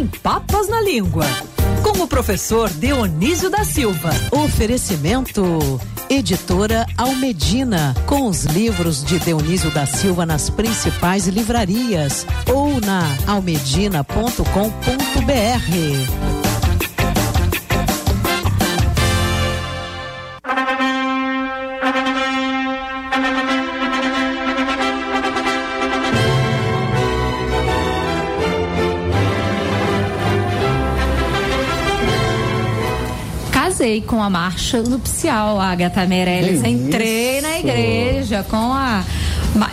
sem papas na língua. Com o professor Dionísio da Silva. Oferecimento. Editora Almedina, com os livros de Dionísio da Silva nas principais livrarias ou na almedina.com.br. com a marcha nupcial, Agatha Meirelles. Entrei na igreja com a.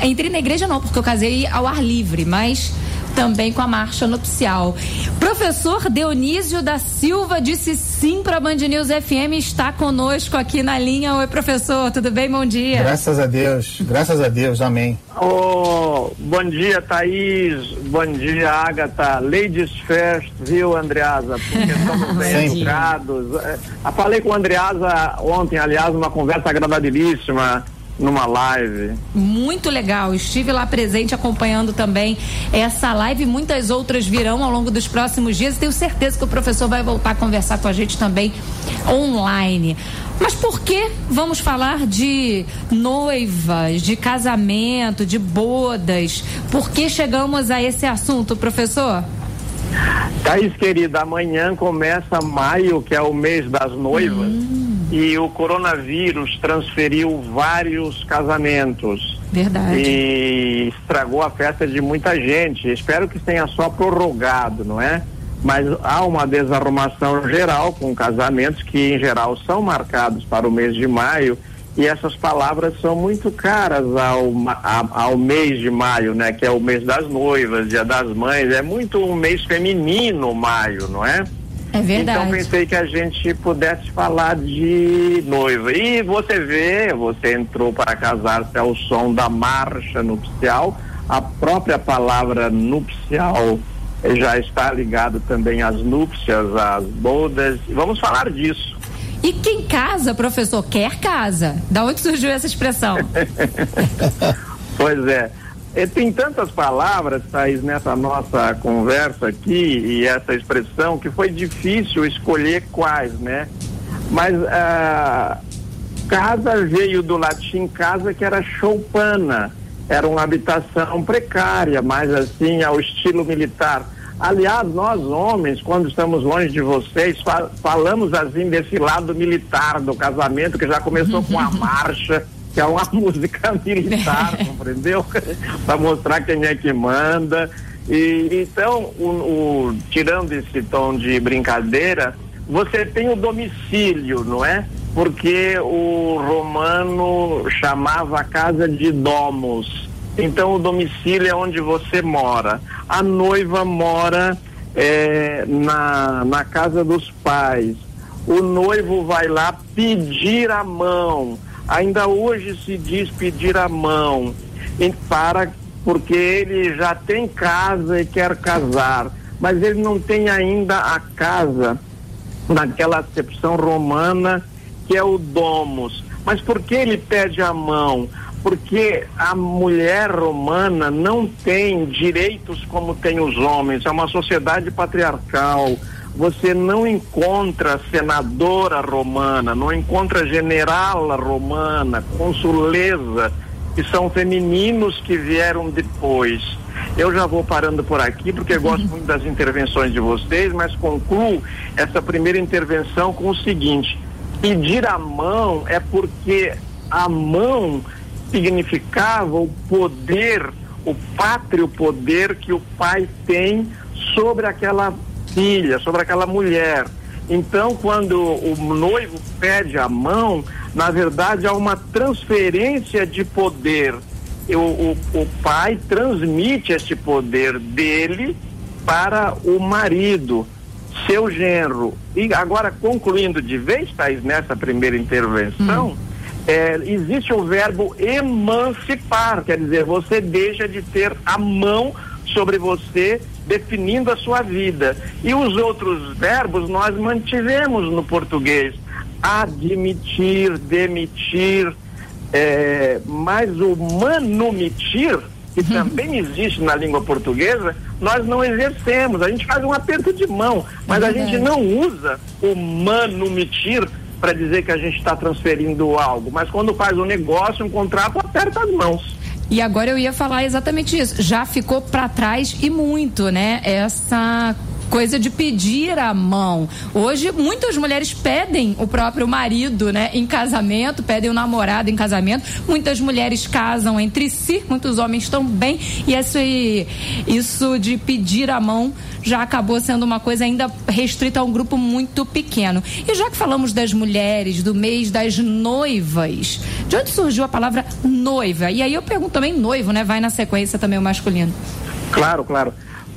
Entrei na igreja não, porque eu casei ao ar livre, mas também com a marcha nupcial. Professor Dionísio da Silva disse sim para a Band News FM, está conosco aqui na linha. Oi, professor, tudo bem? Bom dia. Graças a Deus, graças a Deus, amém. Oh, bom dia, Thaís. Bom dia, Agatha. Ladies first, viu, Andreasa? Porque estamos bem educados. Eu é, falei com a Andreasa ontem, aliás, uma conversa agradabilíssima numa live. Muito legal. Estive lá presente acompanhando também essa live. Muitas outras virão ao longo dos próximos dias. Tenho certeza que o professor vai voltar a conversar com a gente também online. Mas por que vamos falar de noivas, de casamento, de bodas? Por que chegamos a esse assunto, professor? Thaís, querida, amanhã começa maio, que é o mês das noivas. Hum e o coronavírus transferiu vários casamentos. Verdade. E estragou a festa de muita gente. Espero que tenha só prorrogado, não é? Mas há uma desarrumação geral com casamentos que, em geral, são marcados para o mês de maio. E essas palavras são muito caras ao, ao mês de maio, né? Que é o mês das noivas, dia das mães. É muito um mês feminino, maio, não é? É verdade. Então pensei que a gente pudesse falar de noiva. E você vê, você entrou para casar-se ao som da marcha nupcial. A própria palavra nupcial já está ligado também às núpcias, às bodas. Vamos falar disso. E quem casa, professor, quer casa. Da onde surgiu essa expressão? pois é. E tem tantas palavras, Thaís, nessa nossa conversa aqui e essa expressão que foi difícil escolher quais, né? Mas uh, casa veio do latim casa, que era choupana, era uma habitação precária, mais assim, ao estilo militar. Aliás, nós homens, quando estamos longe de vocês, fal falamos assim desse lado militar do casamento, que já começou com a marcha que é uma música militar, compreendeu? Para mostrar quem é que manda. E então, o, o, tirando esse tom de brincadeira, você tem o domicílio, não é? Porque o romano chamava a casa de domus. Então, o domicílio é onde você mora. A noiva mora é, na, na casa dos pais. O noivo vai lá pedir a mão ainda hoje se diz pedir a mão para porque ele já tem casa e quer casar, mas ele não tem ainda a casa naquela acepção romana que é o domus. Mas por que ele pede a mão? Porque a mulher romana não tem direitos como tem os homens, é uma sociedade patriarcal você não encontra senadora romana, não encontra generala romana, consuleza, que são femininos que vieram depois. Eu já vou parando por aqui, porque gosto muito das intervenções de vocês, mas concluo essa primeira intervenção com o seguinte: pedir a mão é porque a mão significava o poder, o pátrio poder que o pai tem sobre aquela filha, sobre aquela mulher. Então, quando o noivo pede a mão, na verdade há uma transferência de poder. O, o, o pai transmite este poder dele para o marido, seu genro. E agora, concluindo de vez, Thais, nessa primeira intervenção, hum. é, existe o verbo emancipar, quer dizer, você deixa de ter a mão sobre você definindo a sua vida. E os outros verbos nós mantivemos no português: admitir, demitir, é, mas o manumitir que uhum. também existe na língua portuguesa, nós não exercemos. A gente faz um aperto de mão, mas a gente não usa o manumitir para dizer que a gente está transferindo algo. Mas quando faz um negócio, um contrato, aperta as mãos. E agora eu ia falar exatamente isso. Já ficou para trás e muito, né? Essa coisa de pedir a mão. Hoje, muitas mulheres pedem o próprio marido, né, em casamento, pedem o namorado em casamento. Muitas mulheres casam entre si, muitos homens também. E isso, isso de pedir a mão já acabou sendo uma coisa ainda restrita a um grupo muito pequeno. E já que falamos das mulheres, do mês das noivas, de onde surgiu a palavra noiva? E aí eu pergunto também noivo, né? Vai na sequência também o masculino. Claro, claro.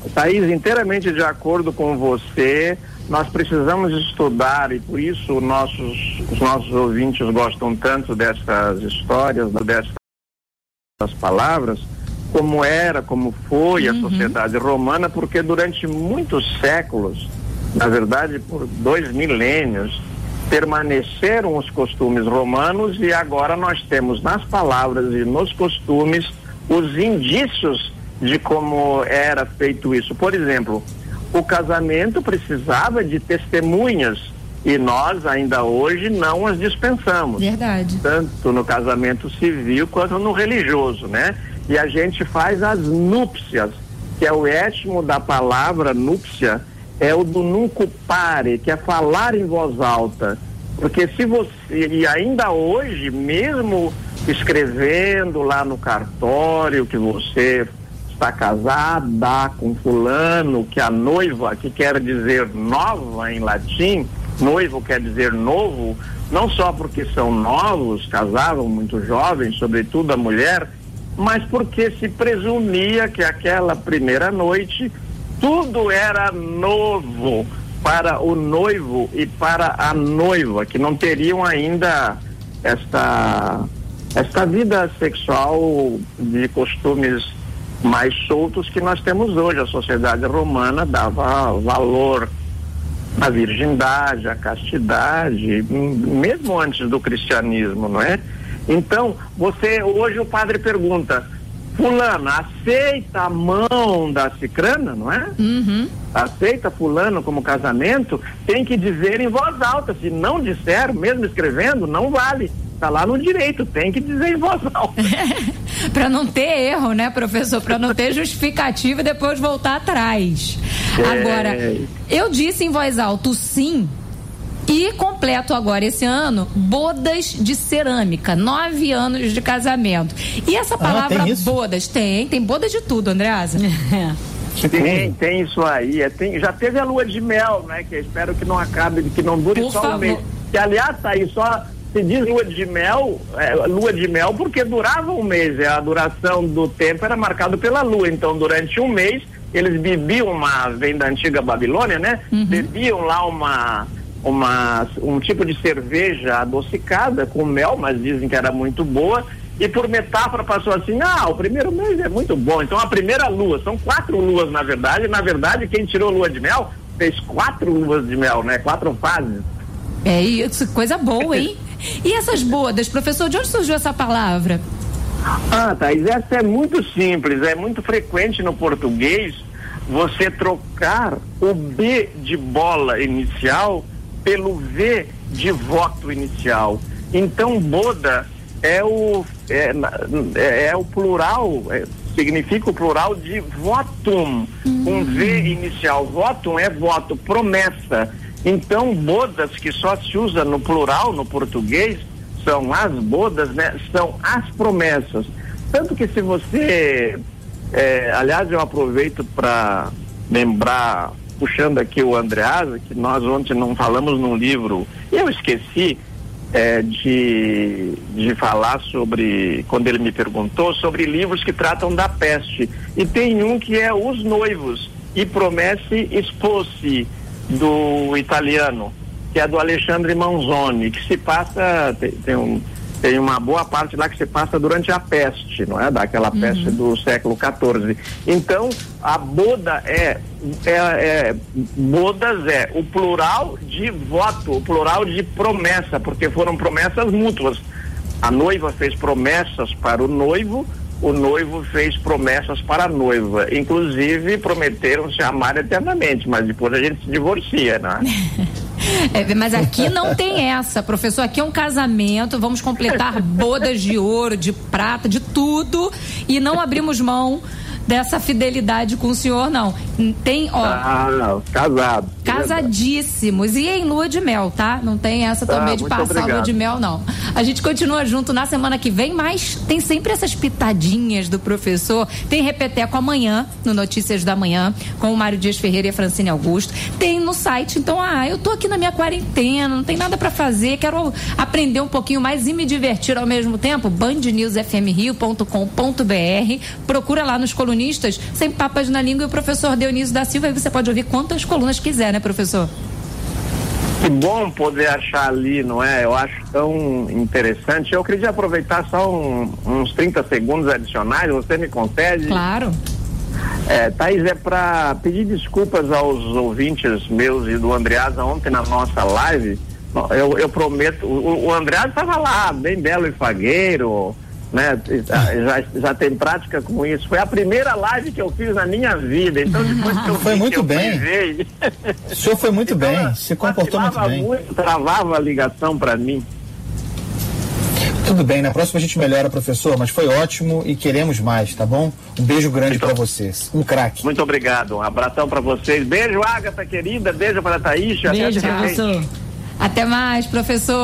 Thaís, inteiramente de acordo com você, nós precisamos estudar e por isso nossos, os nossos ouvintes gostam tanto dessas histórias, dessas palavras, como era, como foi a uhum. sociedade romana, porque durante muitos séculos, na verdade por dois milênios, permaneceram os costumes romanos e agora nós temos nas palavras e nos costumes os indícios de como era feito isso. Por exemplo, o casamento precisava de testemunhas e nós ainda hoje não as dispensamos. Verdade. Tanto no casamento civil quanto no religioso, né? E a gente faz as núpcias, que é o étimo da palavra núpcia, é o do nuncupare, que é falar em voz alta. Porque se você, e ainda hoje, mesmo escrevendo lá no cartório que você está casada com fulano, que a noiva, que quer dizer nova em latim, noivo quer dizer novo, não só porque são novos, casavam muito jovens, sobretudo a mulher, mas porque se presumia que aquela primeira noite tudo era novo para o noivo e para a noiva, que não teriam ainda esta esta vida sexual de costumes mais soltos que nós temos hoje. A sociedade romana dava valor à virgindade, à castidade, mesmo antes do cristianismo, não é? Então, você, hoje o padre pergunta, fulano, aceita a mão da cicrana, não é? Uhum. Aceita fulano como casamento, tem que dizer em voz alta, se não disser, mesmo escrevendo, não vale. Está lá no direito, tem que dizer em voz alta. para não ter erro, né, professor? Para não ter justificativa e depois voltar atrás. É... Agora, eu disse em voz alta sim. E completo agora esse ano bodas de cerâmica, nove anos de casamento. E essa ah, palavra ah, tem bodas tem, tem bodas de tudo, Andreasa. Tem, tem isso aí. É, tem, já teve a lua de mel, né? Que espero que não acabe, que não dure Por só favor. um mês. Que aliás, tá aí só se diz lua de mel, é, lua de mel porque durava um mês, é, a duração do tempo era marcado pela lua, então durante um mês eles bebiam uma, vem da antiga Babilônia, né? Uhum. Bebiam lá uma, uma, um tipo de cerveja adocicada com mel, mas dizem que era muito boa, e por metáfora passou assim, ah, o primeiro mês é muito bom, então a primeira lua, são quatro luas na verdade, na verdade quem tirou lua de mel fez quatro luas de mel, né? Quatro fases. É isso, coisa boa, hein? E essas bodas, professor, de onde surgiu essa palavra? Ah, Thaís, essa é muito simples, é muito frequente no português você trocar o B de bola inicial pelo V de voto inicial. Então, boda é o, é, é, é o plural, é, significa o plural de votum, hum. um V inicial. Votum é voto, promessa. Então, bodas que só se usa no plural, no português, são as bodas, né? São as promessas. Tanto que se você, é, aliás, eu aproveito para lembrar, puxando aqui o Andreasa, que nós ontem não falamos num livro, eu esqueci é, de, de falar sobre, quando ele me perguntou, sobre livros que tratam da peste. E tem um que é Os Noivos, e Promesse Expôs-se do italiano, que é do Alexandre Manzoni, que se passa, tem, tem, um, tem uma boa parte lá que se passa durante a peste, não é? Daquela uhum. peste do século XIV. Então, a boda é, é, é, bodas é o plural de voto, o plural de promessa, porque foram promessas mútuas. A noiva fez promessas para o noivo, o noivo fez promessas para a noiva. Inclusive, prometeram se amar eternamente, mas depois a gente se divorcia, né? É, mas aqui não tem essa, professor. Aqui é um casamento, vamos completar bodas de ouro, de prata, de tudo e não abrimos mão dessa fidelidade com o senhor, não. Tem, ó. Ah, casado. Casadíssimos. E em lua de mel, tá? Não tem essa também ah, de passar obrigado. lua de mel, não. A gente continua junto na semana que vem, mas tem sempre essas pitadinhas do professor. Tem repeteco amanhã, no Notícias da Manhã, com o Mário Dias Ferreira e a Francine Augusto. Tem no site, então, ah, eu tô aqui na minha quarentena, não tem nada para fazer, quero aprender um pouquinho mais e me divertir ao mesmo tempo. bandnewsfmrio.com.br. Procura lá nos colunistas sem papas na língua, e o professor Dionísio da Silva, e você pode ouvir quantas colunas quiser, né, professor? Que bom poder achar ali, não é? Eu acho tão interessante. Eu queria aproveitar só um, uns 30 segundos adicionais, você me concede? Claro. É, Thaís, é para pedir desculpas aos ouvintes meus e do Andreasa ontem na nossa live. Eu, eu prometo, o, o Andreasa estava lá, bem belo e fagueiro, né? Já, já tem prática com isso. Foi a primeira live que eu fiz na minha vida. Então depois que eu foi vi, muito eu bem. Privei, o senhor foi muito então, bem, se comportou muito bem. Muito, travava a ligação para mim. Tudo bem, na próxima a gente melhora, professor, mas foi ótimo e queremos mais, tá bom? Um beijo grande para vocês. Um craque. Muito obrigado. Um abração para vocês. Beijo, Agatha querida. Beijo para a Thaís. Beijo, professor. Até mais, professor.